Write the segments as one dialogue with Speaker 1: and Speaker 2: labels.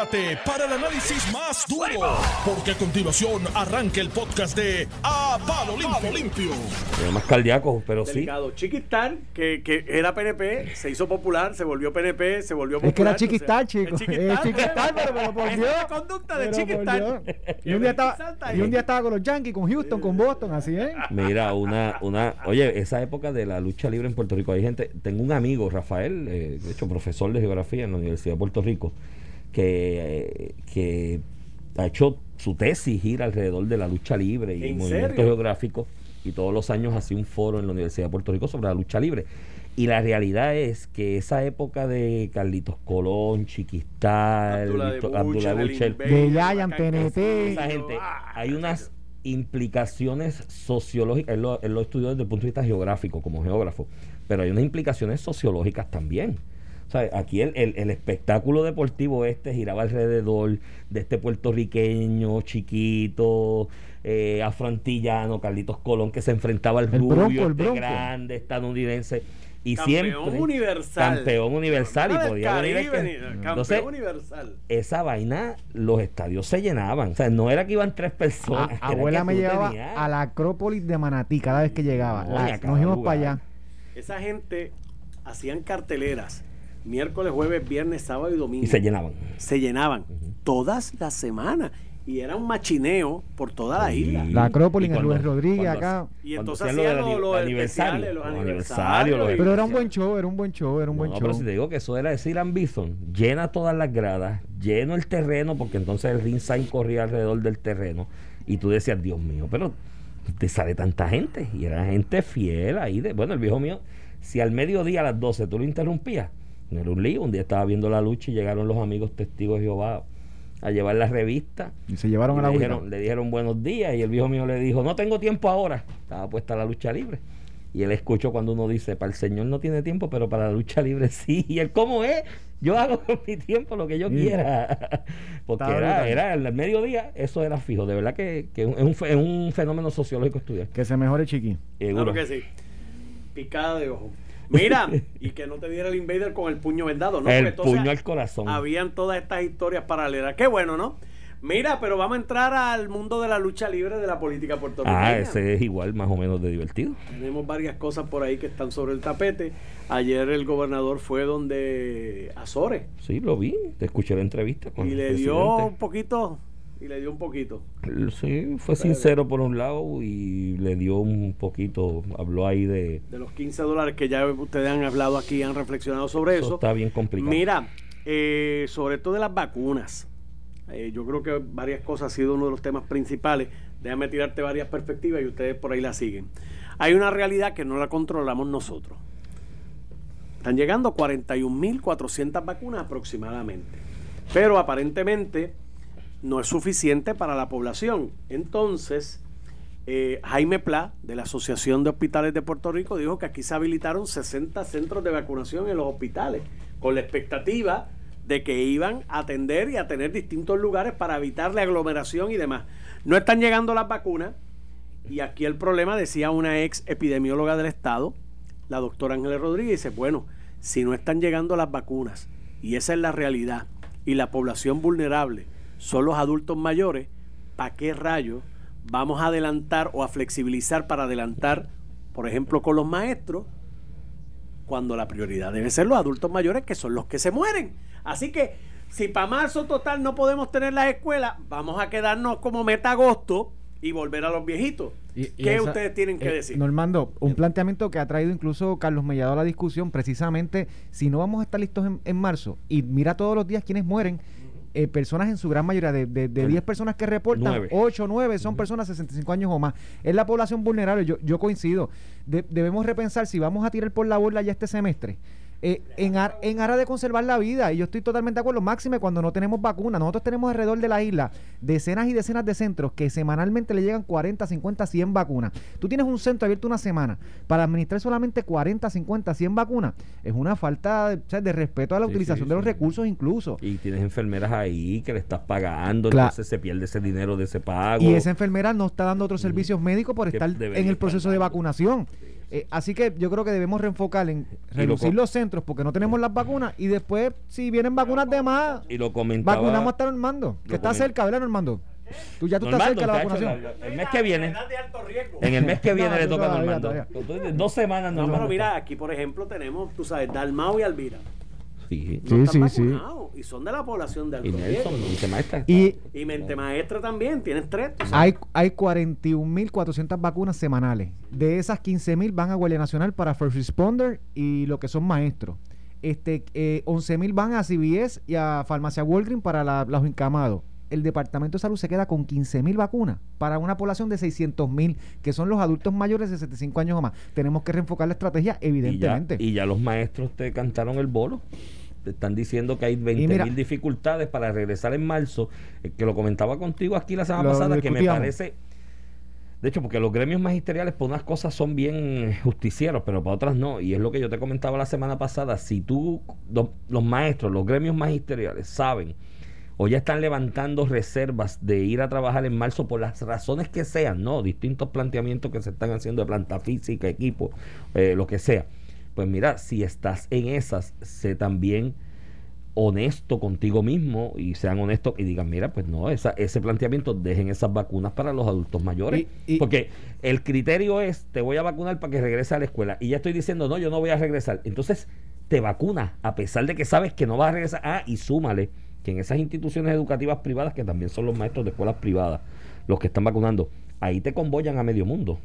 Speaker 1: prepárate para el análisis más duro, porque a continuación arranca el podcast de A Palo Limpio. Limpio.
Speaker 2: Pero más cardíaco, pero sí.
Speaker 3: Chiquistán, que, que era PNP, se hizo popular, se volvió PNP, se volvió popular.
Speaker 4: Es que era
Speaker 3: o sea,
Speaker 4: chiquistán, chico.
Speaker 3: es Chiquistán,
Speaker 4: Es chiquistán, pero me lo volvió.
Speaker 3: Esa es la conducta de Chiquistán.
Speaker 4: Y un, día estaba, y un día estaba con los Yankees, con Houston, con Boston, así es.
Speaker 2: Mira, una, una, oye, esa época de la lucha libre en Puerto Rico, hay gente, tengo un amigo, Rafael, eh, de hecho, profesor de geografía en la Universidad de Puerto Rico, que, que ha hecho su tesis gira alrededor de la lucha libre y
Speaker 3: ¿En
Speaker 2: el movimiento
Speaker 3: serio?
Speaker 2: geográfico, y todos los años hacía un foro en la Universidad de Puerto Rico sobre la lucha libre. Y la realidad es que esa época de Carlitos Colón, Chiquistal,
Speaker 3: Abdullah Invader,
Speaker 4: De TNT.
Speaker 3: Castillo.
Speaker 2: esa gente,
Speaker 3: Ah,
Speaker 2: hay unas implicaciones sociológicas, él lo, él lo estudió desde el punto de vista geográfico, como geógrafo, pero hay unas implicaciones sociológicas también. O sea, aquí el, el- el espectáculo deportivo este giraba alrededor de este puertorriqueño chiquito, eh, afroantillano, Carlitos Colón, que se enfrentaba al
Speaker 4: El
Speaker 2: rubio,
Speaker 4: Bronco, el
Speaker 2: este
Speaker 4: Bronco.
Speaker 2: grande estadounidense. Y
Speaker 3: Campeón
Speaker 2: siempre
Speaker 3: universal.
Speaker 2: campeón universal y podía venir el
Speaker 3: Caribe, ni- campeón
Speaker 2: Entonces,
Speaker 3: universal.
Speaker 2: esa vaina, los estadios se llenaban. O sea, no era que iban tres personas.
Speaker 4: Abuela me llevaba
Speaker 2: tenías-
Speaker 4: a la Acrópolis de Manatí cada vez que llegaba. La- nos íbamos
Speaker 2: lugar.
Speaker 4: para allá.
Speaker 3: Esa gente hacían carteleras miércoles, jueves, viernes, sábado y domingo.
Speaker 2: Y se llenaban.
Speaker 3: Se llenaban todas las semanas. Y era un machineo por toda la
Speaker 2: Sí.
Speaker 3: isla.
Speaker 4: La Acrópolis en Rubén Rodríguez
Speaker 2: cuando-
Speaker 4: acá.
Speaker 3: Y entonces
Speaker 2: hacían lo
Speaker 3: los, aniversarios.
Speaker 2: aniversarios, los
Speaker 3: y-
Speaker 4: Pero era un buen show, era un buen show, era un buen
Speaker 2: No,
Speaker 4: show.
Speaker 2: pero si te digo que eso era decir Bison, llena todas las gradas, lleno el terreno, porque entonces el ringside corría alrededor del terreno. Y tú decías, Dios mío, pero te sale tanta gente. Y era gente fiel ahí. De, bueno, el viejo mío, si al mediodía a las 12 tú lo interrumpías, no era un lío. Un día estaba viendo la lucha y llegaron los amigos testigos de Jehová a llevar la revista.
Speaker 4: Y se llevaron
Speaker 2: Y
Speaker 4: a la
Speaker 2: le, dijeron, le dijeron buenos días y el viejo mío le dijo, no tengo tiempo ahora. Estaba puesta la lucha libre. Y él escuchó cuando uno dice, para el Señor no tiene tiempo, pero para la lucha libre sí. Y él, ¿cómo es? Yo hago con mi tiempo lo que yo
Speaker 4: Sí.
Speaker 2: quiera. Porque era, era el mediodía, eso era fijo. De verdad que, que es, un, es un fenómeno sociológico estudiar.
Speaker 4: Que se mejore Chiqui.
Speaker 3: Claro que sí. Picada de ojo. Mira, y que no te diera el invader con el puño vendado, ¿no?
Speaker 2: El
Speaker 3: entonces
Speaker 2: puño al corazón.
Speaker 3: Habían todas estas historias paralelas. Qué bueno, ¿no? Mira, pero vamos a entrar al mundo de la lucha libre de la política puertorriqueña.
Speaker 2: Ah, ese es igual, más o menos de divertido.
Speaker 3: Tenemos varias cosas por ahí que están sobre el tapete. Ayer el gobernador fue donde Azores
Speaker 2: Sí, lo vi, te escuché la entrevista. Con
Speaker 3: y
Speaker 2: el
Speaker 3: le dio un poquito y le dio un poquito.
Speaker 2: Sí, fue sincero por un lado y le dio un poquito, habló ahí de...
Speaker 3: De los 15 dólares que ya ustedes han hablado aquí, han reflexionado sobre
Speaker 2: Eso
Speaker 3: eso.
Speaker 2: está bien complicado.
Speaker 3: Mira, eh, sobre todo de las vacunas. Eh, yo creo que varias cosas ha sido uno de los temas principales. Déjame tirarte varias perspectivas y ustedes por ahí la siguen. Hay una realidad que no la controlamos nosotros. Están llegando 41.400 vacunas aproximadamente. Pero aparentemente no es suficiente para la población. Entonces, eh, Jaime Pla, de la Asociación de Hospitales de Puerto Rico, dijo que aquí se habilitaron 60 centros de vacunación en los hospitales, con la expectativa de que iban a atender y a tener distintos lugares para evitar la aglomeración y demás. No están llegando las vacunas y aquí el problema, decía una ex epidemióloga del Estado, la doctora Ángeles Rodríguez, dice, bueno, si no están llegando las vacunas y esa es la realidad y la población vulnerable son los adultos mayores, ¿para qué rayos vamos a adelantar o a flexibilizar para adelantar, por ejemplo, con los maestros, cuando la prioridad debe ser los adultos mayores, que son los que se mueren? Así que, si para marzo total no podemos tener las escuelas, vamos a quedarnos como meta agosto y volver a los viejitos.
Speaker 4: Y- y
Speaker 3: ¿Qué
Speaker 4: esa-
Speaker 3: ustedes tienen que
Speaker 4: eh,
Speaker 3: decir?
Speaker 4: Normando, un planteamiento que ha traído incluso Carlos Mellado a la discusión, precisamente, si no vamos a estar listos en, en marzo, y mira todos los días quienes mueren, eh, personas en su gran mayoría, de, de, de 10 personas que reportan,
Speaker 2: Nueve.
Speaker 4: 8 o 9 son personas de 65 años o más. Es la población vulnerable, yo, yo coincido. De- debemos repensar si vamos a tirar por la borda ya este semestre. Eh, en, ar- en aras de conservar la vida, y yo estoy totalmente de acuerdo, máxime cuando no tenemos vacuna. Nosotros tenemos alrededor de la isla decenas y decenas de centros que semanalmente le llegan 40, 50, 100 vacunas. Tú tienes un centro abierto una semana para administrar solamente 40, 50, 100 vacunas. Es una falta de, o sea, de respeto a la
Speaker 2: Sí,
Speaker 4: utilización
Speaker 2: sí,
Speaker 4: de los
Speaker 2: sí.
Speaker 4: recursos incluso.
Speaker 2: Y tienes enfermeras ahí que le estás pagando,
Speaker 4: Claro.
Speaker 2: entonces se pierde ese dinero de ese pago.
Speaker 4: Y esa enfermera no está dando otros servicios médicos por estar en el proceso de vacunación. Eh, así que yo creo que debemos reenfocar en
Speaker 2: lo
Speaker 4: reducir los centros porque no tenemos las vacunas y después, si vienen vacunas de más,
Speaker 2: Y lo comentaba.
Speaker 4: vacunamos hasta Normando, que está cerca, ¿verdad, Normando? Tú ya tú estás cerca de la vacunación.
Speaker 2: la- el mes que viene. En el mes que viene
Speaker 4: No,
Speaker 2: le toca a Normando.
Speaker 4: todavía.
Speaker 2: Dos semanas
Speaker 3: No,
Speaker 2: Normando.
Speaker 3: pero mira, aquí por ejemplo tenemos, tú sabes, Dalmau y Alvira.
Speaker 2: Sí.
Speaker 3: No
Speaker 4: Sí,
Speaker 3: están
Speaker 4: sí,
Speaker 3: y son de la población de
Speaker 2: Y
Speaker 3: alto
Speaker 2: Nelson,
Speaker 3: riesgo.
Speaker 2: dice maestra.
Speaker 4: Y
Speaker 3: Y mente maestra también, tienes tres. tú sabes.
Speaker 4: hay, hay 41.400 vacunas semanales. De esas 15.000 van a Guardia Nacional para First Responder y lo que son maestros. Este, eh, 11.000 van a CBS y a Farmacia Walgreens para la- los encamados. El Departamento de Salud se queda con 15.000 vacunas para una población de 600.000, que son los adultos mayores de 75 años o más. Tenemos que reenfocar la estrategia,
Speaker 2: Y ya,
Speaker 4: evidentemente.
Speaker 2: y ya los maestros te cantaron el bolo. Están diciendo que hay 20
Speaker 4: mira-
Speaker 2: mil dificultades para regresar en marzo. eh, que lo comentaba contigo aquí la semana
Speaker 4: Lo
Speaker 2: pasada, que me parece. De hecho, porque los gremios magisteriales, por unas cosas son bien justicieros, pero para otras no. Y es lo que yo te comentaba la semana pasada. Si tú, lo- los maestros, los gremios magisteriales saben o ya están levantando reservas de ir a trabajar en marzo por las razones que sean, ¿no? Distintos planteamientos que se están haciendo de planta física, equipo, eh, lo que sea. Pues mira, si estás en esas, sé también honesto contigo mismo y sean honestos y digan, mira, pues no, esa, ese planteamiento, dejen esas vacunas para los adultos mayores.
Speaker 4: Y- y-
Speaker 2: porque el criterio es, te voy a vacunar para que regrese a la escuela. Y ya estoy diciendo, no, yo no voy a regresar. Entonces, te vacunas, a pesar de que sabes que no vas a regresar. Ah, y súmale que en esas instituciones educativas privadas, que también son los maestros de escuelas privadas, los que están vacunando, ahí te convoyan a medio mundo.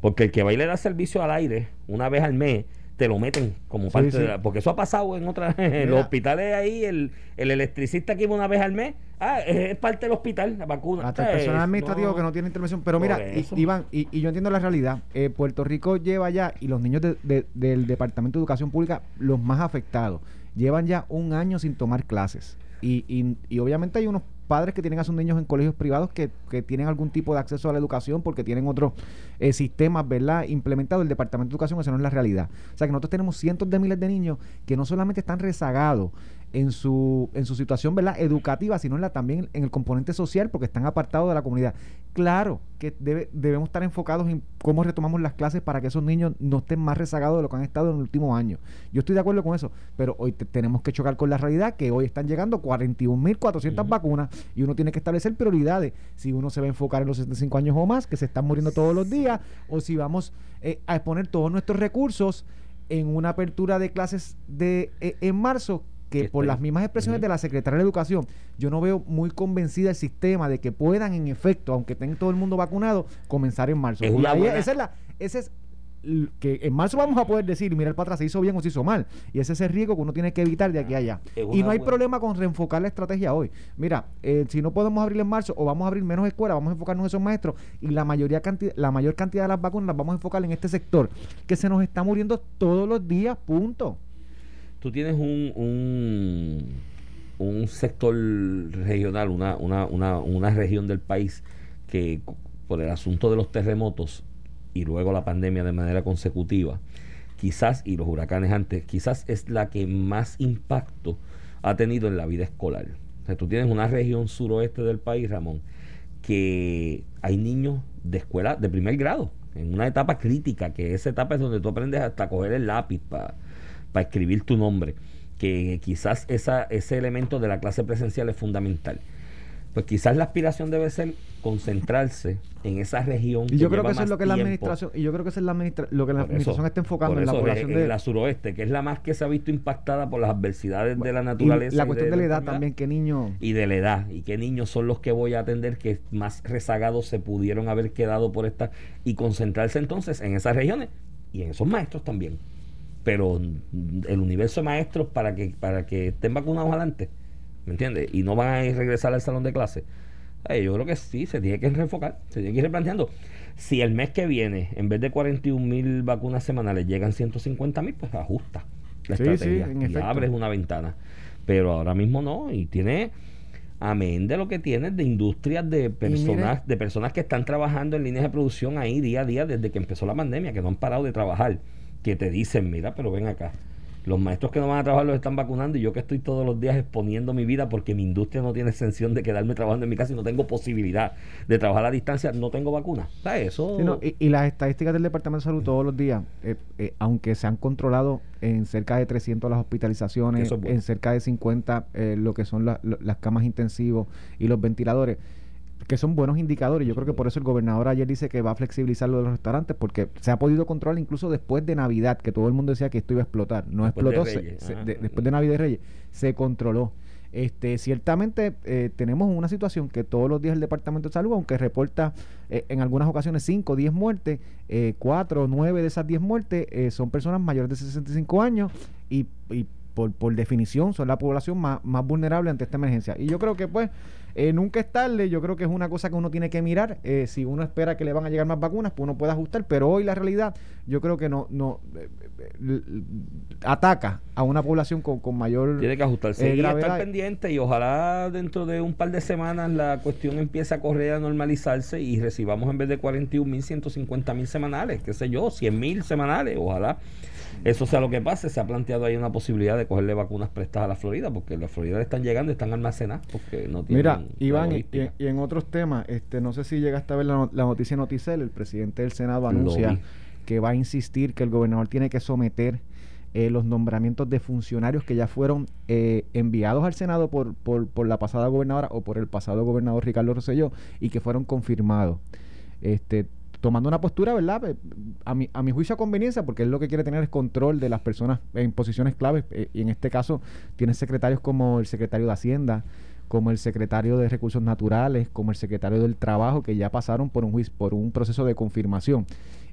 Speaker 2: Porque el que va y le da servicio al aire una vez al mes, te lo meten como
Speaker 4: Sí,
Speaker 2: parte
Speaker 4: sí.
Speaker 2: de la... Porque eso ha pasado en otras... En los hospitales ahí, el, el electricista que iba una vez al mes, ah, es, es parte del hospital, la vacuna.
Speaker 4: Hasta el
Speaker 2: Eh,
Speaker 4: personal administrativo que no tiene intervención. Pero mira. Iván, y, y yo entiendo la realidad. Eh, Puerto Rico lleva ya, y los niños de- de- del Departamento de Educación Pública, los más afectados, llevan ya un año sin tomar clases. Y, y- y obviamente hay unos padres que tienen a sus niños en colegios privados que, que tienen algún tipo de acceso a la educación porque tienen otros eh, sistemas, ¿verdad? Implementados el Departamento de Educación, eso no es la realidad. O sea que nosotros tenemos cientos de miles de niños que no solamente están rezagados en su, en su situación ¿verdad? educativa, sino en la, también en el componente social porque están apartados de la comunidad. Claro que debe- debemos estar enfocados en cómo retomamos las clases para que esos niños no estén más rezagados de lo que han estado en el último año. Yo estoy de acuerdo con eso, pero hoy te- tenemos que chocar con la realidad que hoy están llegando 41.400
Speaker 2: Ujú.
Speaker 4: vacunas y uno tiene que establecer prioridades. Si uno se va a enfocar en los 75 años o más, que se están muriendo todos los días, o si vamos eh, a exponer todos nuestros recursos en una apertura de clases de eh, en marzo que
Speaker 2: Que
Speaker 4: por las mismas expresiones de la secretaria de Educación, yo no veo muy convencida el sistema de que puedan, en efecto, aunque tenga todo el mundo vacunado, comenzar en marzo.
Speaker 2: Es buena-
Speaker 4: esa es la, ese es que en marzo vamos a poder decir, mira el para atrás, se hizo bien o se hizo mal. Y ese es el riesgo que uno tiene que evitar de aquí a allá.
Speaker 2: Es
Speaker 4: Y no hay
Speaker 2: buena-
Speaker 4: problema con reenfocar la estrategia hoy. Mira, eh, si no podemos abrir en marzo o vamos a abrir menos escuelas, vamos a enfocarnos en esos maestros y la mayoría canti- la mayor cantidad de las vacunas las vamos a enfocar en este sector que se nos está muriendo todos los días, punto.
Speaker 2: Tú tienes un, un, sector regional, una, una, una, una región del país que por el asunto de los terremotos y luego la pandemia de manera consecutiva, quizás, y los huracanes antes, quizás es la que más impacto ha tenido en la vida escolar. O tú tienes una región suroeste del país, Ramón, que hay niños de escuela de primer grado, en una etapa crítica, que esa etapa es donde tú aprendes hasta coger el lápiz para escribir tu nombre, que quizás esa, ese elemento de la clase presencial es fundamental. Pues quizás la aspiración debe ser concentrarse en esa región.
Speaker 4: Y yo creo que eso es lo que la administración, y yo creo que eso es la administra- lo que la
Speaker 2: eso-
Speaker 4: administración está enfocando en la población
Speaker 2: en
Speaker 4: de
Speaker 2: la suroeste, que es la más que se ha visto impactada por las adversidades de la
Speaker 4: y
Speaker 2: naturaleza.
Speaker 4: la
Speaker 2: y
Speaker 4: cuestión de la edad también, que niños
Speaker 2: y de la edad y qué niños son los que voy a atender que más rezagados se pudieron haber quedado por esta y concentrarse entonces en esas regiones y en esos maestros también pero el universo de maestros para que para que estén vacunados adelante ¿me entiendes? y no van a ir regresar al salón de clase Eh, yo creo que sí, se tiene que reenfocar, se tiene que ir replanteando. Si el mes que viene, en vez de 41 mil vacunas semanales, llegan 150 mil, pues ajusta la
Speaker 4: Sí,
Speaker 2: estrategia
Speaker 4: sí, en
Speaker 2: y
Speaker 4: efecto.
Speaker 2: abres una ventana. Pero ahora mismo no, y tiene, amén de lo que tienes de industrias de personas, de personas que están trabajando en líneas de producción ahí día a día desde que empezó la pandemia, que no han parado de trabajar, que te dicen, mira, pero ven acá. Los maestros que no van a trabajar los están vacunando y yo que estoy todos los días exponiendo mi vida porque mi industria no tiene exención de quedarme trabajando en mi casa y no tengo posibilidad de trabajar a distancia, no tengo vacuna. Eso...
Speaker 4: y, las estadísticas del Departamento de Salud todos los días, eh, eh, aunque se han controlado en cerca de 300 las hospitalizaciones, en cerca de 50 eh, lo que son las camas intensivos y los ventiladores, que son buenos indicadores. Yo creo que por eso el gobernador ayer dice que va a flexibilizar lo de los restaurantes, porque se ha podido controlar incluso después de Navidad, que todo el mundo decía que esto iba a explotar. No explotó, después de Navidad y Reyes, se controló. Este, ciertamente eh, tenemos una situación que todos los días el Departamento de Salud, aunque reporta eh, en algunas ocasiones 5 o 10 muertes, 4 o 9 de esas 10 muertes eh, son personas mayores de 65 años y, y por, por definición son la población más, más vulnerable ante esta emergencia. Y yo creo que pues eh, nunca es tarde, yo creo que es una cosa que uno tiene que mirar. Eh, si uno espera que le van a llegar más vacunas, pues uno puede ajustar, pero hoy la realidad yo creo que no, no eh, ataca a una población con, con mayor...
Speaker 2: Tiene que ajustarse y estar pendiente. Y ojalá dentro de un par de semanas la cuestión empiece a correr, a normalizarse y recibamos en vez de 41 mil, 150 mil semanales, qué sé yo, 100 mil semanales, ojalá eso sea lo que pase, se ha planteado ahí una posibilidad de cogerle vacunas prestadas a la Florida, porque la Florida están llegando, están almacenadas, porque no tienen.
Speaker 4: Mira, Iván, y, en otros temas, este, no sé si llegaste a ver la, noticia Noticel, el presidente del Senado anuncia que va a insistir que el gobernador tiene que someter eh, los nombramientos de funcionarios que ya fueron eh, enviados al Senado por, por, por, la pasada gobernadora o por el pasado gobernador Ricardo Rosselló y que fueron confirmados. Este, tomando una postura, ¿verdad? A mi, a mi juicio a conveniencia, porque él lo que quiere tener es control de las personas en posiciones claves, eh, y en este caso tiene secretarios como el secretario de Hacienda, como el secretario de Recursos Naturales, como el secretario del Trabajo, que ya pasaron por un juicio, por un proceso de confirmación.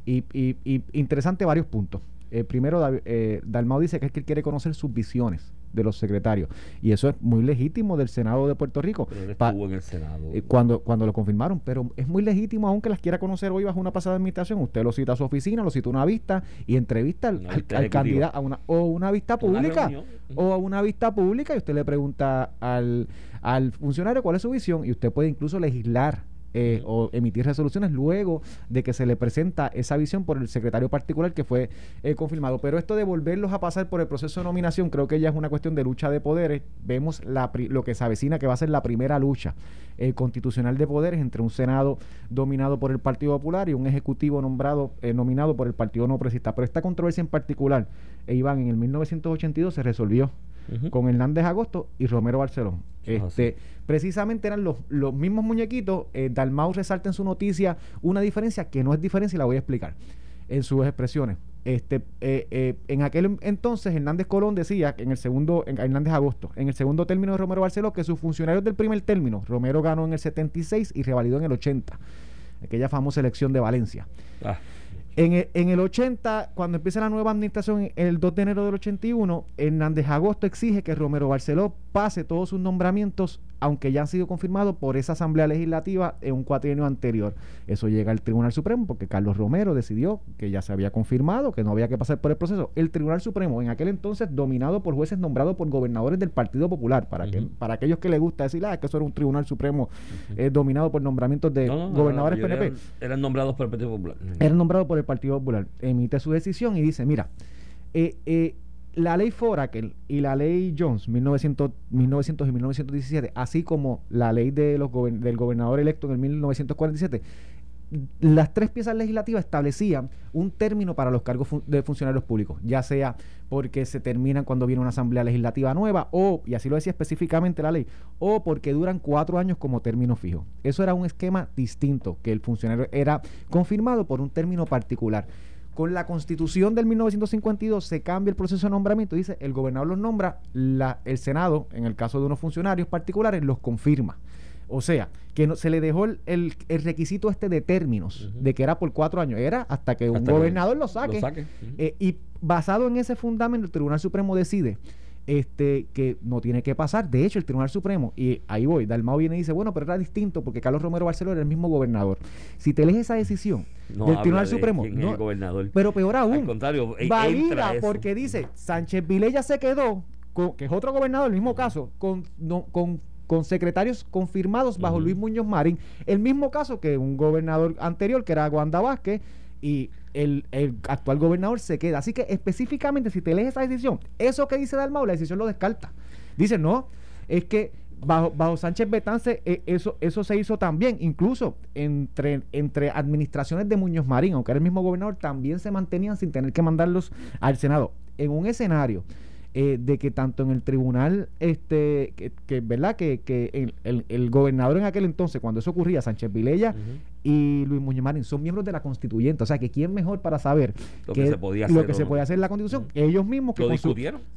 Speaker 4: Y, y, y interesante varios puntos. Eh, primero, eh, Dalmau dice que es que él quiere conocer sus visiones de los secretarios. Y eso es muy legítimo del Senado de Puerto Rico.
Speaker 2: Pero en el Senado.
Speaker 4: Eh, cuando, cuando lo confirmaron, pero es muy legítimo, aunque las quiera conocer hoy bajo una pasada administración. Usted lo cita a su oficina, lo cita a una vista y entrevista al, candidato a una, o una vista pública. o a una vista pública y usted le pregunta al, al funcionario cuál es su visión y usted puede incluso legislar eh, o emitir resoluciones luego de que se le presenta esa visión por el secretario particular que fue eh, confirmado. Pero esto de volverlos a pasar por el proceso de nominación creo que ya es una cuestión de lucha de poderes. Vemos la, lo que se avecina que va a ser la primera lucha eh, constitucional de poderes entre un Senado dominado por el Partido Popular y un Ejecutivo nombrado nominado por el Partido No Progresista. Pero esta controversia en particular, Iván, en el 1982 se resolvió con Hernández Agosto y Romero Barcelón. Este, precisamente eran los, los mismos muñequitos. Eh, Dalmau resalta en su noticia una diferencia que no es diferencia y la voy a explicar en sus expresiones. Este, eh, eh, en aquel entonces Hernández Colón decía en el segundo, en Hernández Agosto, en el segundo término de Romero Barceló, que sus funcionarios del primer término, Romero ganó en el 76 y revalidó en el 80, aquella famosa elección de Valencia. Ah. En el, en el 80, cuando empieza la nueva administración, el 2 de enero del 81, Hernández Agosto exige que Romero Barceló pase todos sus nombramientos aunque ya han sido confirmados por esa Asamblea Legislativa en un cuatrienio anterior. Eso llega al Tribunal Supremo porque Carlos Romero decidió que ya se había confirmado, que no había que pasar por el proceso. El Tribunal Supremo, en aquel entonces dominado por jueces nombrados por gobernadores del Partido Popular, para, que, para aquellos que les gusta decir, ah, que eso era un Tribunal Supremo eh, dominado por nombramientos de gobernadores PNP.
Speaker 2: Eran, nombrados por el Partido Popular.
Speaker 4: Eran nombrados por el Partido Popular. Emite su decisión y dice, mira, eh, eh, la ley Foraker y la ley Jones, 1900, 1900 y 1917, así como la ley de los del gobernador electo en el 1947, las tres piezas legislativas establecían un término para los cargos de funcionarios públicos, ya sea porque se terminan cuando viene una asamblea legislativa nueva, o, y así lo decía específicamente la ley, o porque duran cuatro años como término fijo. Eso era un esquema distinto, que el funcionario era confirmado por un término particular. Con la constitución del 1952 se cambia el proceso de nombramiento. Dice, el gobernador los nombra, la, el Senado, en el caso de unos funcionarios particulares, los confirma. O sea, que no, se le dejó el, requisito este de términos, de que era por cuatro años, era hasta que un gobernador lo saque. Eh, y basado en ese fundamento, el Tribunal Supremo decide este, que no tiene que pasar. De hecho, el Tribunal Supremo, y ahí voy, Dalmao viene y dice, bueno, pero era distinto porque Carlos Romero Barceló era el mismo gobernador. Si te lees esa decisión del Tribunal Supremo, no,
Speaker 2: gobernador.
Speaker 4: pero peor aún,
Speaker 2: Al contrario,
Speaker 4: e- valida porque dice, Sánchez Vilella se quedó, que es otro gobernador, el mismo caso, con, con con secretarios confirmados bajo Luis Muñoz Marín, el mismo caso que un gobernador anterior, que era Wanda Vázquez, y el, el actual gobernador se queda. Así que específicamente, si te lees esa decisión, eso que dice Dalmau, la decisión lo descarta. Dice, no, es que bajo, bajo Sánchez Betance eh, eso, eso se hizo también. Incluso entre, entre administraciones de Muñoz Marín, aunque era el mismo gobernador, también se mantenían sin tener que mandarlos al Senado. En un escenario eh, de que tanto en el tribunal, este, que, verdad, que, que el, el, gobernador en aquel entonces, cuando eso ocurría, Sánchez Vilella y Luis Muñoz Marín son miembros de la constituyente, o sea que quién mejor para saber
Speaker 2: lo que, se podía hacer,
Speaker 4: lo que se podía hacer en la constitución, ellos mismos que,
Speaker 2: con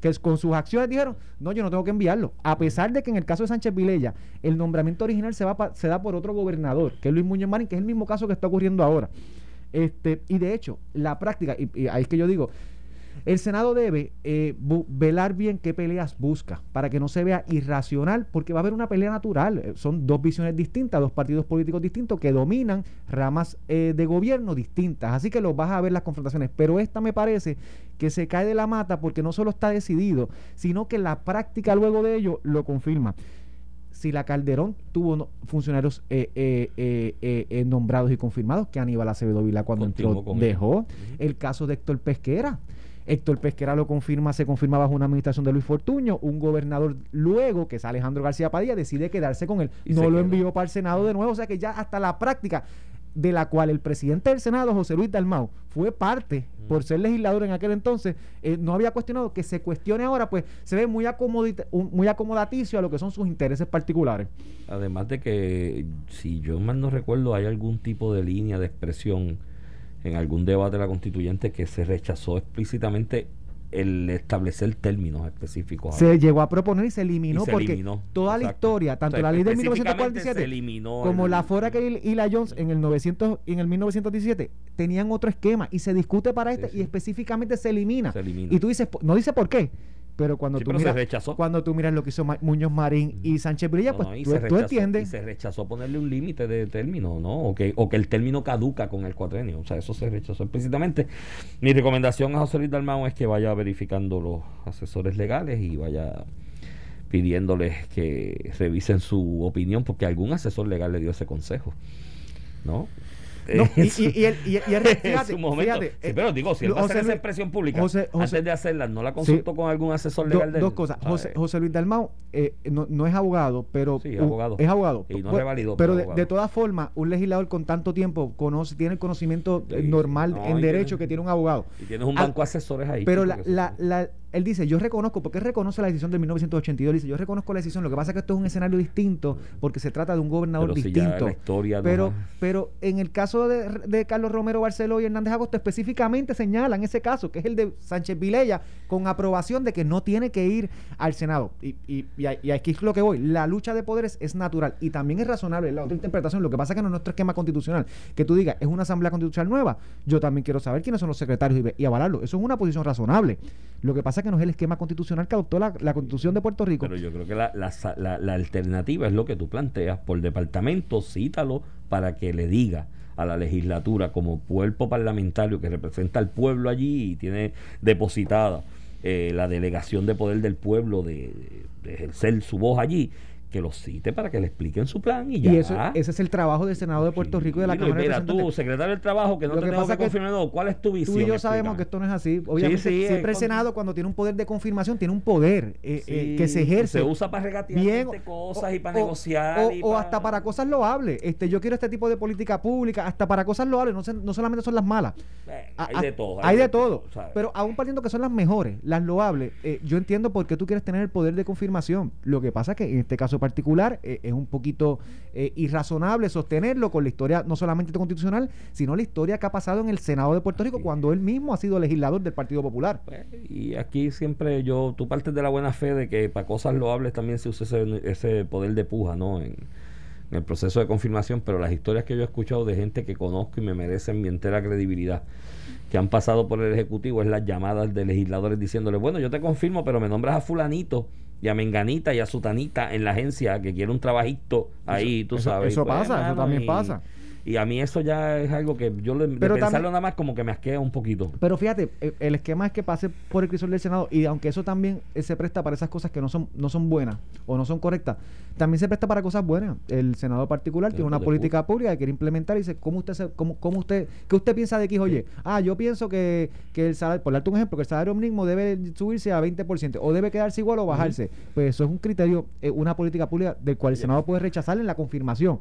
Speaker 4: que con sus acciones dijeron, no, yo no tengo que enviarlo, a pesar de que en el caso de Sánchez Vilella, el nombramiento original se, va se da por otro gobernador, que es Luis Muñoz Marín, que es el mismo caso que está ocurriendo ahora. Este, y de hecho, la práctica, y ahí es que yo digo, el Senado debe eh, velar bien qué peleas busca para que no se vea irracional, porque va a haber una pelea natural. Eh, son dos visiones distintas, dos partidos políticos distintos que dominan ramas eh, de gobierno distintas. Así que los vas a ver las confrontaciones. Pero esta me parece que se cae de la mata porque no solo está decidido, sino que la práctica luego de ello lo confirma si la Calderón tuvo funcionarios nombrados y confirmados, que Aníbal Acevedo Vila cuando entró dejó. El caso de Héctor Pesquera, Héctor Pesquera lo confirma, se confirma bajo una administración de Luis Fortuño. Un gobernador luego, que es Alejandro García Padilla, decide quedarse con él. no lo envió para el Senado de nuevo. O sea que ya hasta la práctica de la cual el presidente del Senado, José Luis Dalmau, fue parte por ser legislador en aquel entonces, eh, no había cuestionado que se cuestione ahora, pues se ve muy, muy acomodaticio a lo que son sus intereses particulares.
Speaker 2: Además de que, si yo mal no recuerdo, hay algún tipo de línea de expresión en algún debate de la constituyente que se rechazó explícitamente el establecer términos específicos.
Speaker 4: Se llegó a proponer y se eliminó porque toda la historia, tanto la ley de 1947 como la fora que y la Jones en el 900 en el 1917 tenían otro esquema y se discute para este y específicamente se elimina. se elimina. Y tú dices, no dice por qué, pero cuando tú miras cuando tú miras lo que hizo Muñoz Marín y Sánchez Brilla, pues tú, entiendes.
Speaker 2: Y se rechazó ponerle un límite de término, ¿no? O que, o que el término caduca con el cuatrenio. O sea, eso se rechazó explícitamente. Mi recomendación a José Luis Dalmau es que vaya verificando los asesores legales y vaya pidiéndoles que revisen su opinión, porque algún asesor legal le dio ese consejo. ¿No?
Speaker 4: No, y, y, el, y, fíjate,
Speaker 2: fíjate sí, pero digo, si él va a hacer esa expresión pública, antes de hacerla, ¿no la consultó con algún asesor legal
Speaker 4: de Dos cosas. José, José, Luis Dalmau eh, no, no, es abogado, pero
Speaker 2: sí, abogado.
Speaker 4: es abogado.
Speaker 2: Y no
Speaker 4: pues,
Speaker 2: revalidó,
Speaker 4: pero, de, de, todas formas, un legislador con tanto tiempo conoce, tiene el conocimiento normal en derecho que tiene un abogado.
Speaker 2: Y tienes un banco de asesores ahí.
Speaker 4: Pero la, la, la, él dice, yo reconozco, porque él reconoce la decisión del 1982, dice, yo reconozco la decisión, lo que pasa es que esto es un escenario distinto, porque se trata de un gobernador distinto. pero, pero en el caso de, de, Carlos Romero Barceló y Hernández Agosto, específicamente señalan ese caso, que es el de Sánchez Vilella, con aprobación de que no tiene que ir al Senado. Y, y, y, aquí es lo que voy, la lucha de poderes es natural y también es razonable, la otra interpretación, lo que pasa es que no es nuestro esquema constitucional, que tú digas, es una asamblea constitucional nueva, yo también quiero saber quiénes son los secretarios y, y avalarlo, eso es una posición razonable. Lo que pasa es que no es el esquema constitucional que adoptó la, constitución de Puerto Rico.
Speaker 2: Pero yo creo que la, la, alternativa es lo que tú planteas. Por departamento, cítalo para que le diga a la legislatura como cuerpo parlamentario que representa al pueblo allí y tiene depositada eh, la delegación de poder del pueblo de, de ejercer su voz allí que los cite para que le expliquen su plan y ya.
Speaker 4: Y eso, ese es el trabajo del Senado de Puerto Rico y de la Cámara
Speaker 2: de Mira, tú, secretario del Trabajo, que no te tengo que, confirmar, ¿cuál es tu visión?
Speaker 4: Tú y yo sabemos que esto no es así. Obviamente, siempre el Senado, cuando tiene un poder de confirmación, tiene un poder eh, eh, que se ejerce.
Speaker 2: Se usa para regatear cosas y para negociar.
Speaker 4: O, hasta para cosas loables. Este, yo quiero este tipo de política pública, hasta para cosas loables, no, no solamente son las malas.
Speaker 2: Eh, hay de todo.
Speaker 4: Hay, de, todo. pero aún partiendo que son las mejores, las loables, yo entiendo por qué tú quieres tener el poder de confirmación. Lo que pasa es que en este caso particular, es un poquito eh, irrazonable sostenerlo con la historia no solamente constitucional, sino la historia que ha pasado en el Senado de Puerto Rico cuando él mismo ha sido legislador del Partido Popular.
Speaker 2: Pues, y aquí siempre yo, tú partes de la buena fe de que para cosas loables también se usa ese, poder de puja, ¿no? En, el proceso de confirmación, pero las historias que yo he escuchado de gente que conozco y me merecen mi entera credibilidad que han pasado por el Ejecutivo es las llamadas de legisladores diciéndole, bueno, yo te confirmo, pero me nombras a fulanito y a Menganita y a Sutanita en la agencia que quiere un trabajito ahí, tú sabes.
Speaker 4: Eso pasa, eso también pasa.
Speaker 2: Y a mí eso ya es algo que yo de
Speaker 4: Pero
Speaker 2: pensarlo
Speaker 4: también-
Speaker 2: nada más como que me asquea un poquito.
Speaker 4: Pero fíjate, eh, el esquema es que pase por el crisol del Senado y aunque eso también eh, se presta para esas cosas que no son no son buenas o no son correctas, también se presta para cosas buenas. El Senado particular tiene una política pública que quiere implementar y dice, ¿cómo usted se- cómo, cómo usted qué usted piensa de X oye? Ah, yo pienso que, que el salario, por darte un ejemplo, que el salario mínimo debe subirse a 20% o debe quedarse igual o bajarse. Pues eso es un criterio, eh, una política pública del cual el Senado puede rechazar en la confirmación.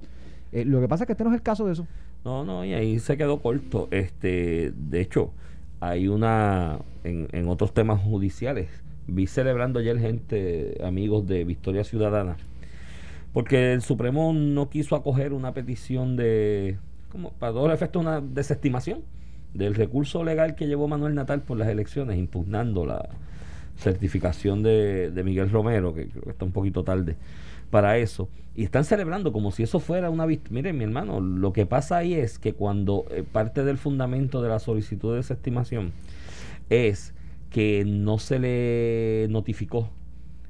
Speaker 4: Eh, lo que pasa es que este no es el caso de eso.
Speaker 2: No, no, y ahí se quedó corto. Este, de hecho, hay una en, en otros temas judiciales. Vi celebrando ayer gente, amigos de Victoria Ciudadana, porque el Supremo no quiso acoger una petición de, como para todos los efectos, una desestimación del recurso legal que llevó Manuel Natal por las elecciones, impugnando la certificación de, de Miguel Romero, que creo que está un poquito tarde para eso. Y están celebrando como si eso fuera una. Miren, mi hermano, lo que pasa ahí es que cuando eh, parte del fundamento de la solicitud de desestimación es que no se le notificó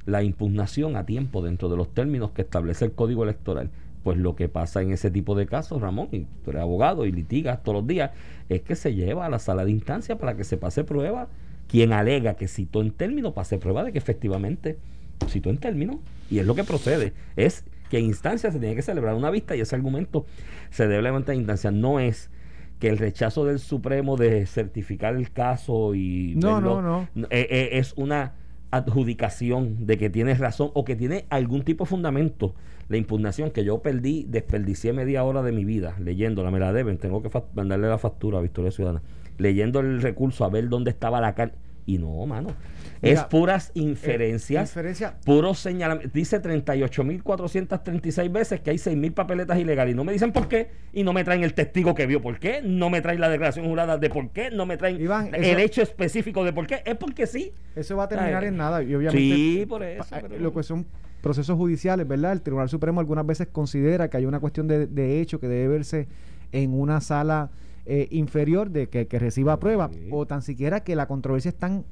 Speaker 2: la impugnación a tiempo dentro de los términos que establece el Código Electoral. Pues lo que pasa en ese tipo de casos, Ramón, y tú eres abogado y litigas todos los días, es que se lleva a la sala de instancia para que se pase prueba. Quien alega que citó en término, pase prueba de que efectivamente citó en término. Y es lo que procede. Es que en instancia se tiene que celebrar una vista y ese argumento se debe levantar en instancia. No es que el rechazo del Supremo de certificar el caso y
Speaker 4: No,
Speaker 2: verlo,
Speaker 4: no, no.
Speaker 2: eh, eh, es una adjudicación de que tienes razón o que tiene algún tipo de fundamento la impugnación que yo perdí, desperdicié media hora de mi vida leyéndola, me la deben, tengo que mandarle la factura a Victoria Ciudadana, leyendo el recurso a ver dónde estaba la carne. Y no, mano, es puras inferencias,
Speaker 4: inferencia-
Speaker 2: puros señalamientos. Dice 38.436 veces que hay 6.000 papeletas ilegales y no me dicen por qué y no me traen el testigo que vio por qué, no me traen la declaración jurada de por qué, no me traen
Speaker 4: Iván,
Speaker 2: el
Speaker 4: eso-
Speaker 2: hecho específico de por qué, es porque sí.
Speaker 4: Eso va a terminar en nada y obviamente
Speaker 2: Sí, por eso.
Speaker 4: pa-
Speaker 2: pero-
Speaker 4: lo que son procesos judiciales, ¿verdad? El Tribunal Supremo algunas veces considera que hay una cuestión de, de hecho que debe verse en una sala eh, inferior de que, que reciba prueba
Speaker 2: Sí.
Speaker 4: o tan siquiera que la controversia es tan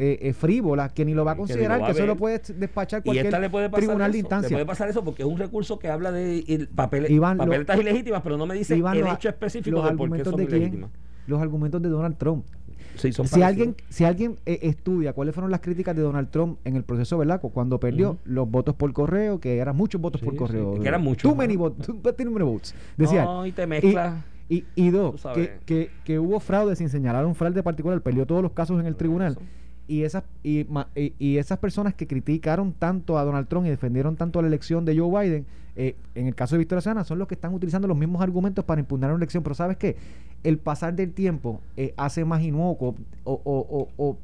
Speaker 4: eh, eh, frívola que ni lo va a
Speaker 2: Que lo
Speaker 4: considerar, que,
Speaker 2: a
Speaker 4: eso lo puede despachar
Speaker 2: Y
Speaker 4: cualquier
Speaker 2: esta le puede pasar
Speaker 4: tribunal
Speaker 2: eso,
Speaker 4: de
Speaker 2: Le
Speaker 4: instancia.
Speaker 2: puede pasar eso porque es un recurso que habla de il- papel-
Speaker 4: Iván, lo-
Speaker 2: papeletas ilegítimas, pero no me dice
Speaker 4: Iván,
Speaker 2: el
Speaker 4: los-
Speaker 2: hecho específico
Speaker 4: los
Speaker 2: de por qué
Speaker 4: argumentos
Speaker 2: son
Speaker 4: de quién? Los argumentos de Donald Trump.
Speaker 2: Sí, son
Speaker 4: si alguien, si alguien eh, estudia cuáles fueron las críticas de Donald Trump en el proceso ¿verdad? Cu- cuando perdió los votos por correo, que eran muchos votos
Speaker 2: Sí,
Speaker 4: por
Speaker 2: sí,
Speaker 4: correo.
Speaker 2: que eran muchos,
Speaker 4: Too many votes. too many votes. Decía.
Speaker 2: No, y te mezclas.
Speaker 4: Y, y dos,
Speaker 2: Tú sabes.
Speaker 4: que, que, que hubo fraude sin señalar un fraude particular, perdió todos los casos en el tribunal. Y esas, y, ma- y, y esas personas que criticaron tanto a Donald Trump y defendieron tanto la elección de Joe Biden, eh, en el caso de Victoria Ciudadana, son los que están utilizando los mismos argumentos para impugnar una elección. Pero ¿sabes qué? El pasar del tiempo eh, hace más inocuo o, o, o- o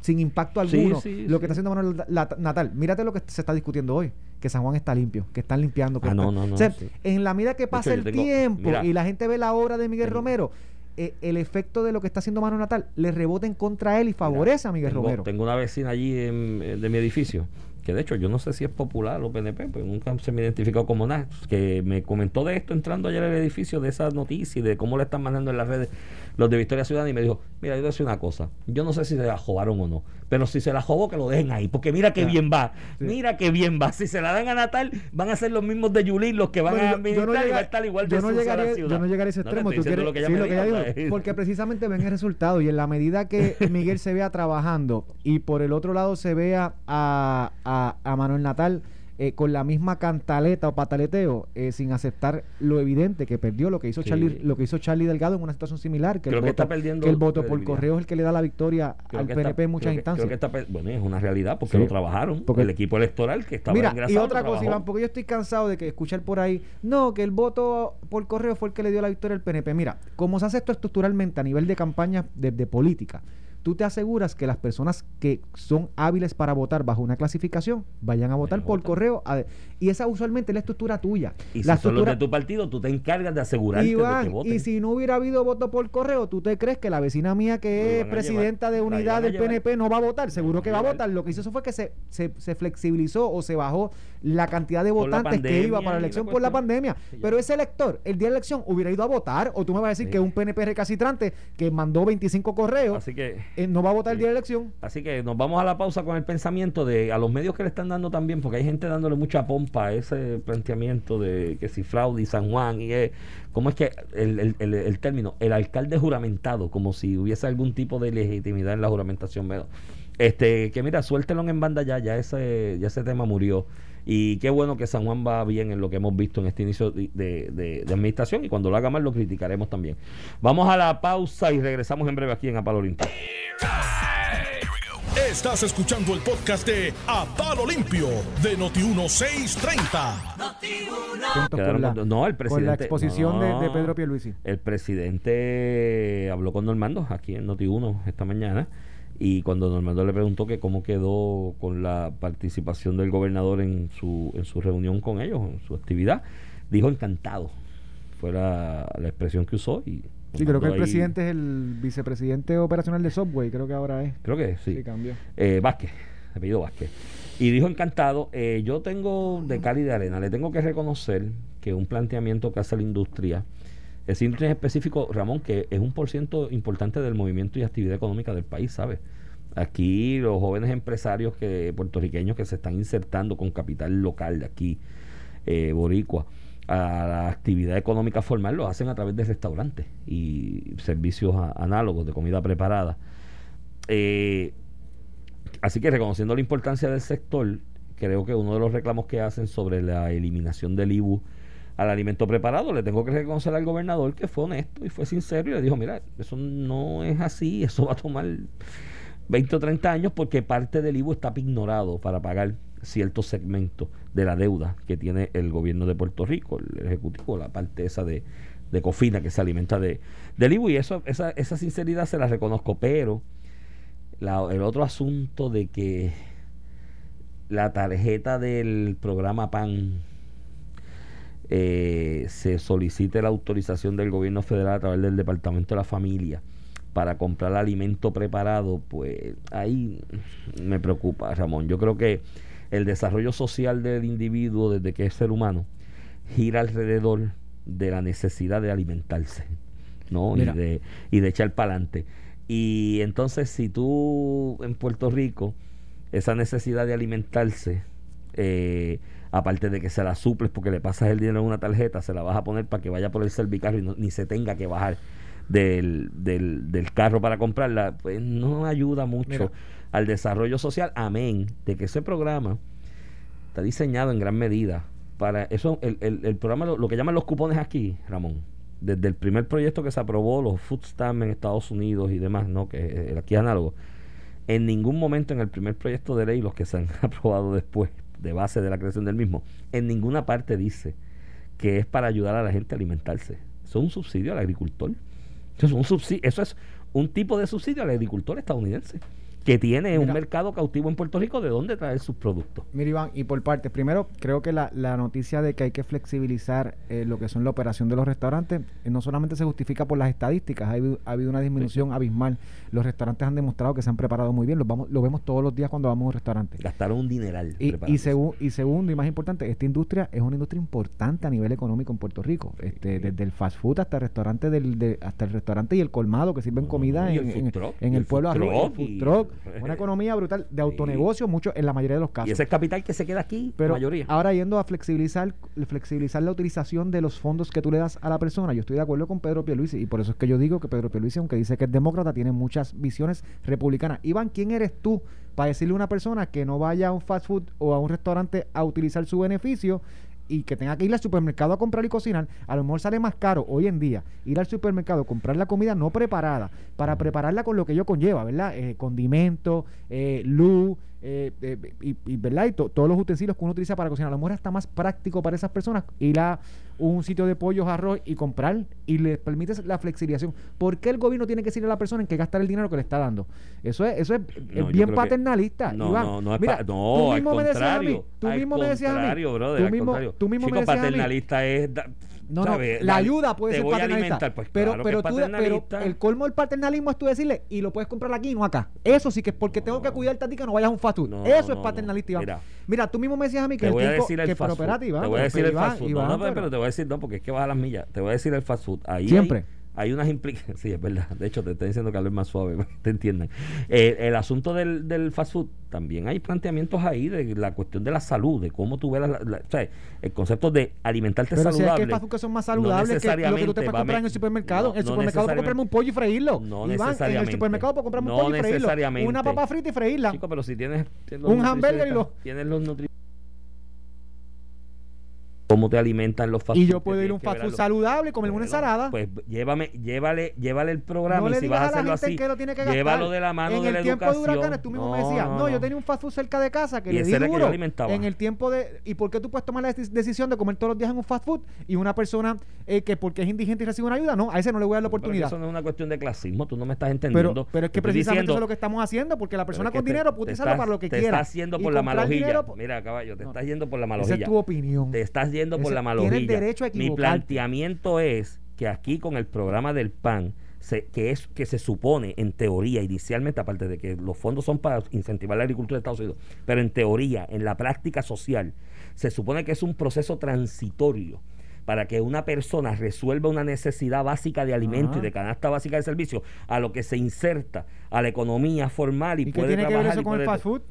Speaker 4: sin impacto
Speaker 2: Sí,
Speaker 4: alguno
Speaker 2: sí,
Speaker 4: lo que
Speaker 2: sí.
Speaker 4: está haciendo Manuel La- Natal. Mírate lo que se está discutiendo hoy, que San Juan está limpio, que están limpiando. que
Speaker 2: Ah, no, no, no,
Speaker 4: O sea,
Speaker 2: sí.
Speaker 4: en la medida que pasa
Speaker 2: hecho,
Speaker 4: el
Speaker 2: tengo-
Speaker 4: tiempo
Speaker 2: mira,
Speaker 4: y la gente ve la obra de Miguel
Speaker 2: tengo-
Speaker 4: Romero, eh, el efecto de lo que está haciendo Manuel Natal le rebota en contra él y favorece a Miguel
Speaker 2: tengo,
Speaker 4: Romero.
Speaker 2: Tengo una vecina allí en- eh, de mi edificio, que de hecho yo no sé si es popular o PNP, pues nunca se me identificó como nada, que me comentó de esto entrando ayer al edificio, de esa noticia y de cómo le están mandando en las redes los de Victoria Ciudadana y me dijo, mira, yo te voy a decir una cosa, yo no sé si se la jobaron o no, pero si se la jobó que lo dejen ahí, porque mira qué bien va,
Speaker 4: Sí.
Speaker 2: mira qué bien va, si se la dan a Natal van a ser los mismos de Yulín los que van
Speaker 4: Bueno,
Speaker 2: a
Speaker 4: yo- yo
Speaker 2: administrar
Speaker 4: no
Speaker 2: y va a estar igual de
Speaker 4: yo no
Speaker 2: sucia la
Speaker 4: llegaría,
Speaker 2: ciudad.
Speaker 4: yo no llegaría a ese
Speaker 2: No,
Speaker 4: extremo.
Speaker 2: estoy
Speaker 4: tú quieres-
Speaker 2: lo que
Speaker 4: sí, lo que
Speaker 2: dijo,
Speaker 4: porque precisamente ven el resultado y en la medida que Miguel se vea trabajando y por el otro lado se vea a, a, a Manuel Natal eh, con la misma cantaleta o pataleteo eh, sin aceptar lo evidente que perdió lo que hizo
Speaker 2: Sí.
Speaker 4: Charlie lo que hizo Charlie Delgado en una situación similar que
Speaker 2: Creo
Speaker 4: el
Speaker 2: que
Speaker 4: voto,
Speaker 2: está perdiendo
Speaker 4: que el voto por correo es el que le da la victoria
Speaker 2: Creo
Speaker 4: al PNP
Speaker 2: está-
Speaker 4: en muchas
Speaker 2: que-
Speaker 4: instancias
Speaker 2: creo que está bueno, es una realidad porque
Speaker 4: Sí.
Speaker 2: lo trabajaron.
Speaker 4: Porque-
Speaker 2: el equipo electoral que estaba
Speaker 4: Mira, y otra cosa. Iván, porque yo estoy cansado de que escuchar por ahí, no, que el voto por correo fue el que le dio la victoria al PNP. Mira, como se hace esto estructuralmente a nivel de campaña de, de política, tú te aseguras que las personas que son hábiles para votar bajo una clasificación vayan a votar por correo. a- y esa usualmente es la estructura tuya.
Speaker 2: Y
Speaker 4: la
Speaker 2: si son los de tu partido, tú te encargas de asegurarte de que
Speaker 4: Iván,
Speaker 2: voten.
Speaker 4: y si no hubiera habido voto por correo, ¿tú te crees que la vecina mía que es presidenta de
Speaker 2: llevar,
Speaker 4: unidad del. PNP no va a votar? Seguro que va
Speaker 2: a
Speaker 4: votar. Lo que hizo eso fue que se, se, se flexibilizó o se bajó la cantidad de votantes que iba para la
Speaker 2: la
Speaker 4: elección por la pandemia. Pero ese elector, el día de la elección, hubiera ido a votar o tú me vas a decir
Speaker 2: Sí.
Speaker 4: que un PNP recalcitrante que mandó 25 correos
Speaker 2: Así que
Speaker 4: eh, no va a votar el día de elección.
Speaker 2: Así que nos vamos a la pausa con el pensamiento de a los medios que le están dando también, porque hay gente dándole mucha pompa a ese planteamiento de que si fraude y San Juan y eh, cómo es que el, el- el- el término, el alcalde juramentado, como si hubiese algún tipo de legitimidad en la juramentación. Este, que mira, suéltelo en banda ya, ya ese, ya ese tema murió. Y qué bueno que San Juan va bien en lo que hemos visto en este inicio de, de- administración y cuando lo haga mal lo criticaremos también. Vamos a la pausa y regresamos en breve aquí en Apalo Limpio.
Speaker 1: Estás escuchando el podcast de A Palo Limpio de Noti1630.
Speaker 4: Atentos
Speaker 2: Quedaron
Speaker 4: con la,
Speaker 2: con- no, el
Speaker 4: con la
Speaker 2: presidente-
Speaker 4: exposición de, de. Pedro Pierluisi.
Speaker 2: El presidente habló con Normando aquí en Noti1 esta mañana y cuando Normando le preguntó que cómo quedó con la participación del gobernador en su, en su reunión con ellos, en su actividad, dijo encantado. Fue la, la expresión que usó y
Speaker 4: Sí, creo que el
Speaker 2: ahí-
Speaker 4: presidente es el vicepresidente operacional de Subway, creo que ahora es.
Speaker 2: Creo que sí.
Speaker 4: Sí, cambió.
Speaker 2: eh, Vázquez, apellido Vázquez. Y dijo encantado, eh, yo tengo de Cali de Arena, le tengo que reconocer que un planteamiento que hace la industria, esa industria en específico, Ramón, que es un por ciento importante del movimiento y actividad económica del país, ¿sabes? Aquí los jóvenes empresarios que puertorriqueños que se están insertando con capital local de aquí, eh, boricua, a la actividad económica formal lo hacen a través de restaurantes y servicios análogos de comida preparada. Eh, así que reconociendo la importancia del sector, creo que uno de los reclamos que hacen sobre la eliminación del IBU al alimento preparado, le tengo que reconocer al gobernador que fue honesto y fue sincero y le dijo, mira, eso no es así, eso va a tomar 20 o 30 años porque parte del IBU está ignorado para pagar ciertos segmentos de la deuda que tiene el gobierno de Puerto Rico, el ejecutivo, la parte esa de, de cofina que se alimenta de, del IBU y eso, esa, esa sinceridad se la reconozco, pero el otro asunto de que la tarjeta del programa PAN eh, se solicite la autorización del gobierno federal a través del Departamento de la Familia para comprar alimento preparado, pues ahí me preocupa, Ramón. Yo creo que el desarrollo social del individuo desde que es ser humano gira alrededor de la necesidad de alimentarse, ¿no? Y de, y de echar para adelante. Y entonces si tú en Puerto Rico esa necesidad de alimentarse, eh, aparte de que se la suples porque le pasas el dinero en una tarjeta, se la vas a poner para que vaya por el servicarro y no- ni se tenga que bajar del, del, del carro para comprarla, pues no ayuda mucho
Speaker 4: Mira.
Speaker 2: al desarrollo social, amén, de que ese programa está diseñado en gran medida para eso, el, el, el programa, lo, lo que llaman los cupones aquí, Ramón, desde el primer proyecto que se aprobó, los food stamps en Estados Unidos y demás, ¿no? que eh, aquí es análogo, en ningún momento en el primer proyecto de ley, los que se han aprobado después, de base de la creación del mismo, en ninguna parte dice que es para ayudar a la gente a alimentarse. Eso es un subsidio al agricultor. Eso es un subsidio, eso es un tipo de subsidio al agricultor estadounidense que tiene un mercado cautivo en Puerto Rico de dónde traer sus productos.
Speaker 4: Mira, Iván, y por partes. Primero, creo que la, la noticia de que hay que flexibilizar eh, lo que son la operación de los restaurantes eh, no solamente se justifica por las estadísticas, ha habido, ha habido una disminución abismal. Los restaurantes han demostrado que se han preparado muy bien, los vamos, lo vemos todos los días cuando vamos a un restaurante.
Speaker 2: Gastaron un dineral.
Speaker 4: Y, y, y segundo, y más importante, esta industria es una industria importante a nivel económico en Puerto Rico. Este, desde el fast food hasta el restaurante del, de- hasta el restaurante y el colmado que sirven comida en,
Speaker 2: el food
Speaker 4: en-
Speaker 2: truck,
Speaker 4: en
Speaker 2: y
Speaker 4: el
Speaker 2: el
Speaker 4: pueblo arriba, una economía brutal de autonegocio, mucho en la mayoría de los casos.
Speaker 2: Y ese es capital que se queda aquí,
Speaker 4: Pero
Speaker 2: la mayoría.
Speaker 4: ahora yendo a flexibilizar, flexibilizar la utilización de los fondos que tú le das a la persona, yo estoy de acuerdo con Pedro Pierluisi y por eso es que yo digo que Pedro Pierluisi, aunque dice que es demócrata, tiene muchas visiones republicanas. Iván, ¿quién eres tú para decirle a una persona que no vaya a un fast food o a un restaurante a utilizar su beneficio y que tenga que ir al supermercado a comprar y cocinar? A lo mejor sale más caro hoy en día ir al supermercado, comprar la comida no preparada, para prepararla con lo que ello conlleva, ¿verdad? Eh, condimento, eh, luz, eh, eh, y, y, ¿verdad? Y to- todos los utensilios que uno utiliza para cocinar. A lo mejor está más práctico para esas personas ir a un sitio de pollos, arroz y comprar y les permites la flexibilización. ¿Por qué el gobierno tiene que decirle a la persona en qué gastar el dinero que le está dando? Eso es, eso es, bien
Speaker 2: creo que-
Speaker 4: paternalista.
Speaker 2: No,
Speaker 4: Iván.
Speaker 2: no, no es
Speaker 4: Mira,
Speaker 2: pa-
Speaker 4: tú
Speaker 2: no, al
Speaker 4: mismo me decías a mí, tú mismo me decías a mí,
Speaker 2: brother,
Speaker 4: tú mismo, tú mismo
Speaker 2: Chico,
Speaker 4: me decías a mí,
Speaker 2: paternalista es...
Speaker 4: no, no,
Speaker 2: ¿sabes?
Speaker 4: la
Speaker 2: Dar-
Speaker 4: ayuda puede
Speaker 2: te
Speaker 4: ser
Speaker 2: voy a
Speaker 4: paternalista.
Speaker 2: alimentar, pues
Speaker 4: pero,
Speaker 2: claro que
Speaker 4: pero, tú, pero el colmo del paternalismo es tú decirle, y lo puedes comprar aquí y no acá. Eso sí que es porque tengo que cuidarte a ti que no vayas a un fast food.
Speaker 2: No,
Speaker 4: Eso
Speaker 2: no,
Speaker 4: es
Speaker 2: no,
Speaker 4: paternalista,
Speaker 2: mira.
Speaker 4: Mira, tú mismo me decías a mí que
Speaker 2: Te
Speaker 4: el
Speaker 2: voy a decir
Speaker 4: que
Speaker 2: el fast
Speaker 4: pero
Speaker 2: food. Te voy a decir el fast food. No, no, pero te voy a decir, no, porque es que vas a las millas. Te voy a decir el fast food. Ahí
Speaker 4: Siempre.
Speaker 2: hay- hay unas implicaciones. Sí, es verdad. De hecho, te estoy diciendo que es más suave para que te entiendan. Eh, el asunto del, del fast food, también hay planteamientos ahí de la cuestión de la salud, de cómo tú ves la, o sea, el concepto de alimentarte
Speaker 4: Pero si es
Speaker 2: saludable.
Speaker 4: que hay fast food que son más saludables que lo que tú te puedes comprar en el supermercado. en el
Speaker 2: no
Speaker 4: supermercado puedes comprarme un pollo y freírlo.
Speaker 2: No
Speaker 4: Iván, en el
Speaker 2: necesariamente.
Speaker 4: supermercado puedo comprarme un
Speaker 2: No
Speaker 4: pollo y freírlo.
Speaker 2: necesariamente.
Speaker 4: Una papa frita y freírla.
Speaker 2: Chico, pero si tienes, tienes
Speaker 4: Un hamburger y lo-
Speaker 2: Tienes los nutri- ¿Cómo te alimentan los fast
Speaker 4: Y yo puedo ir a un fast food saludable y comerme una ensalada.
Speaker 2: Pues llévame, llévale, llévale el programa
Speaker 4: no
Speaker 2: y si vas a hacerlo así,
Speaker 4: que lo tiene que gastar.
Speaker 2: llévalo de la mano
Speaker 4: en
Speaker 2: de
Speaker 4: el
Speaker 2: la
Speaker 4: tiempo
Speaker 2: educación.
Speaker 4: de huracanes, tú mismo me decías, no,
Speaker 2: no,
Speaker 4: yo tenía un fast food cerca de casa que
Speaker 2: Y
Speaker 4: le di
Speaker 2: el que yo
Speaker 4: duro
Speaker 2: alimentaba.
Speaker 4: en el tiempo de... ¿Y por qué tú puedes tomar la deci- decisión de comer todos los días en un fast food y una persona eh, que porque es indigente y recibe una ayuda? No, a ese no le voy a dar la
Speaker 2: Pero
Speaker 4: oportunidad.
Speaker 2: Eso no es una cuestión de clasismo, tú no me estás entendiendo.
Speaker 4: Pero, pero es que
Speaker 2: Te
Speaker 4: precisamente
Speaker 2: diciendo-
Speaker 4: eso es lo que estamos haciendo, porque la persona con
Speaker 2: te-
Speaker 4: dinero
Speaker 2: te
Speaker 4: puede
Speaker 2: estás-
Speaker 4: para lo que
Speaker 2: te
Speaker 4: quiera.
Speaker 2: estás yendo
Speaker 4: Y
Speaker 2: por la malojilla. Mira, caballo, te estás yendo por la
Speaker 4: Esa
Speaker 2: malojilla.
Speaker 4: es tu opinión.
Speaker 2: Te estás yendo por la malojilla. Mi planteamiento es que aquí con el programa del PAN, se- que es que se supone en teoría, inicialmente, aparte de que los fondos son para incentivar la agricultura de Estados Unidos, pero en teoría, en la práctica social, se supone que es un proceso transitorio para que una persona resuelva una necesidad básica de alimento
Speaker 4: Ajá.
Speaker 2: y de canasta básica de servicio, a lo que se inserta a la economía formal y,
Speaker 4: ¿Y qué
Speaker 2: puede
Speaker 4: tiene que ver
Speaker 2: trabajar
Speaker 4: eso
Speaker 2: y
Speaker 4: con el
Speaker 2: puede-
Speaker 4: fast food?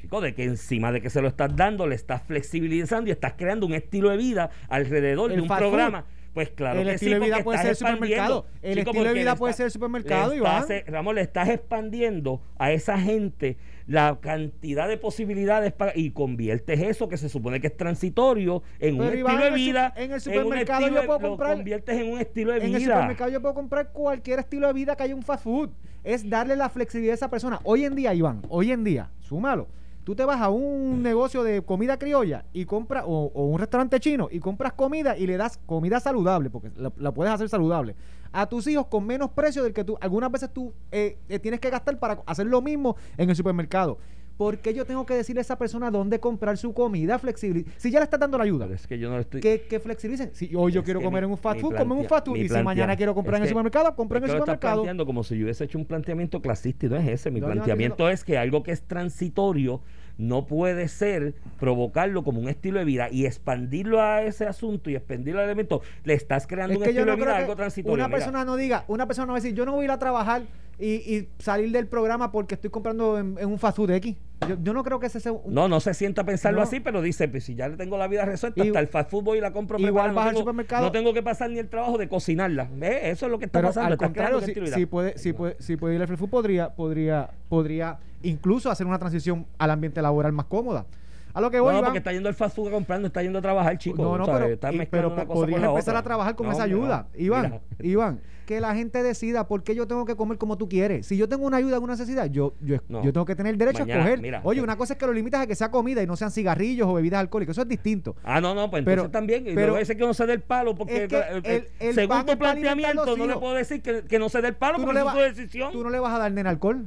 Speaker 2: Chico, de que encima de que se lo estás dando, le estás flexibilizando y estás creando un estilo de vida alrededor
Speaker 4: El
Speaker 2: de un programa. Pues claro
Speaker 4: el
Speaker 2: que
Speaker 4: estilo
Speaker 2: sí,
Speaker 4: de vida puede ser el supermercado. El
Speaker 2: Chico,
Speaker 4: estilo de vida puede ser el supermercado, Iván.
Speaker 2: estás- Ramón, le estás expandiendo a esa gente la cantidad de posibilidades para, y conviertes eso que se supone que es transitorio en
Speaker 4: Pero,
Speaker 2: un
Speaker 4: Iván,
Speaker 2: estilo de vida.
Speaker 4: en el supermercado yo
Speaker 2: de-
Speaker 4: puedo
Speaker 2: lo
Speaker 4: comprar-
Speaker 2: conviertes en un estilo de
Speaker 4: En el supermercado yo puedo comprar cualquier estilo de vida que haya un fast food. Es darle la flexibilidad a esa persona. Hoy en día, Iván, hoy en día, súmalo. Tú te vas a un negocio de comida criolla y compras, o, o un restaurante chino, y compras comida y le das comida saludable, porque la, la puedes hacer saludable, a tus hijos con menos precio del que tú, algunas veces tú eh, eh, tienes que gastar para hacer lo mismo en el supermercado. ¿Por qué yo tengo que decirle a esa persona dónde comprar su comida flexible? Si ya le estás dando la ayuda,
Speaker 2: Pero es que yo no estoy.
Speaker 4: que, que flexibilicen. Si hoy yo
Speaker 2: Es
Speaker 4: quiero comer
Speaker 2: mi-
Speaker 4: en un fast food, come en un
Speaker 2: plantea-
Speaker 4: fast food. Y si
Speaker 2: plantea-
Speaker 4: mañana quiero comprar
Speaker 2: es
Speaker 4: en el supermercado, compro en el
Speaker 2: lo estás
Speaker 4: supermercado.
Speaker 2: planteando como si yo hubiese hecho un planteamiento clasista y no es ese. Mi
Speaker 4: No, yo no
Speaker 2: planteamiento es que algo que es transitorio no puede ser provocarlo como un estilo de vida y expandirlo a ese asunto y expandirlo al elemento. Le estás creando
Speaker 4: Es
Speaker 2: un estilo
Speaker 4: no
Speaker 2: de vida algo transitorio.
Speaker 4: una
Speaker 2: mira.
Speaker 4: persona no diga, una persona no va a decir, yo no voy a ir a trabajar y, y salir del programa porque estoy comprando en, en un fast food X. Yo, yo no creo que ese sea un-
Speaker 2: No, no se sienta a pensarlo
Speaker 4: No.
Speaker 2: así, pero dice, pues si ya le tengo la vida resuelta,
Speaker 4: Y-
Speaker 2: hasta el fast food voy y la compro
Speaker 4: igual vas
Speaker 2: no
Speaker 4: al supermercado-
Speaker 2: No tengo que pasar ni el trabajo de cocinarla. ¿Ves? Eso es lo que está
Speaker 4: pero
Speaker 2: pasando.
Speaker 4: al contrario, si, puede, si puede, si puede ir al fast food, podría, podría, podría incluso hacer una transición al ambiente laboral más cómoda. A lo que voy,
Speaker 2: no,
Speaker 4: Iván,
Speaker 2: porque está yendo al fast food no está yendo a trabajar, chico.
Speaker 4: No, no,
Speaker 2: ¿sabes?
Speaker 4: pero,
Speaker 2: Estás
Speaker 4: y- pero podrías empezar a trabajar con
Speaker 2: No,
Speaker 4: esa ayuda.
Speaker 2: no.
Speaker 4: Iván,
Speaker 2: Mira.
Speaker 4: Iván, que la gente decida por qué yo tengo que comer como tú quieres. Si yo tengo una ayuda, una necesidad, yo, yo,
Speaker 2: No.
Speaker 4: yo tengo que tener el derecho
Speaker 2: Mañana,
Speaker 4: a escoger.
Speaker 2: mira,
Speaker 4: Oye,
Speaker 2: te-
Speaker 4: una cosa es que lo limitas a que sea comida y no sean cigarrillos o bebidas alcohólicas. Eso es distinto.
Speaker 2: Ah, no, no, pues
Speaker 4: Pero-
Speaker 2: entonces también.
Speaker 4: Pero-
Speaker 2: ese que no se dé el palo, porque
Speaker 4: Es que
Speaker 2: eh, eh,
Speaker 4: el- el
Speaker 2: según tu planteamiento, no le puedo decir que, que no se dé el palo,
Speaker 4: Tú no,
Speaker 2: porque
Speaker 4: le
Speaker 2: es tu decisión.
Speaker 4: tú no le vas a dar nena alcohol.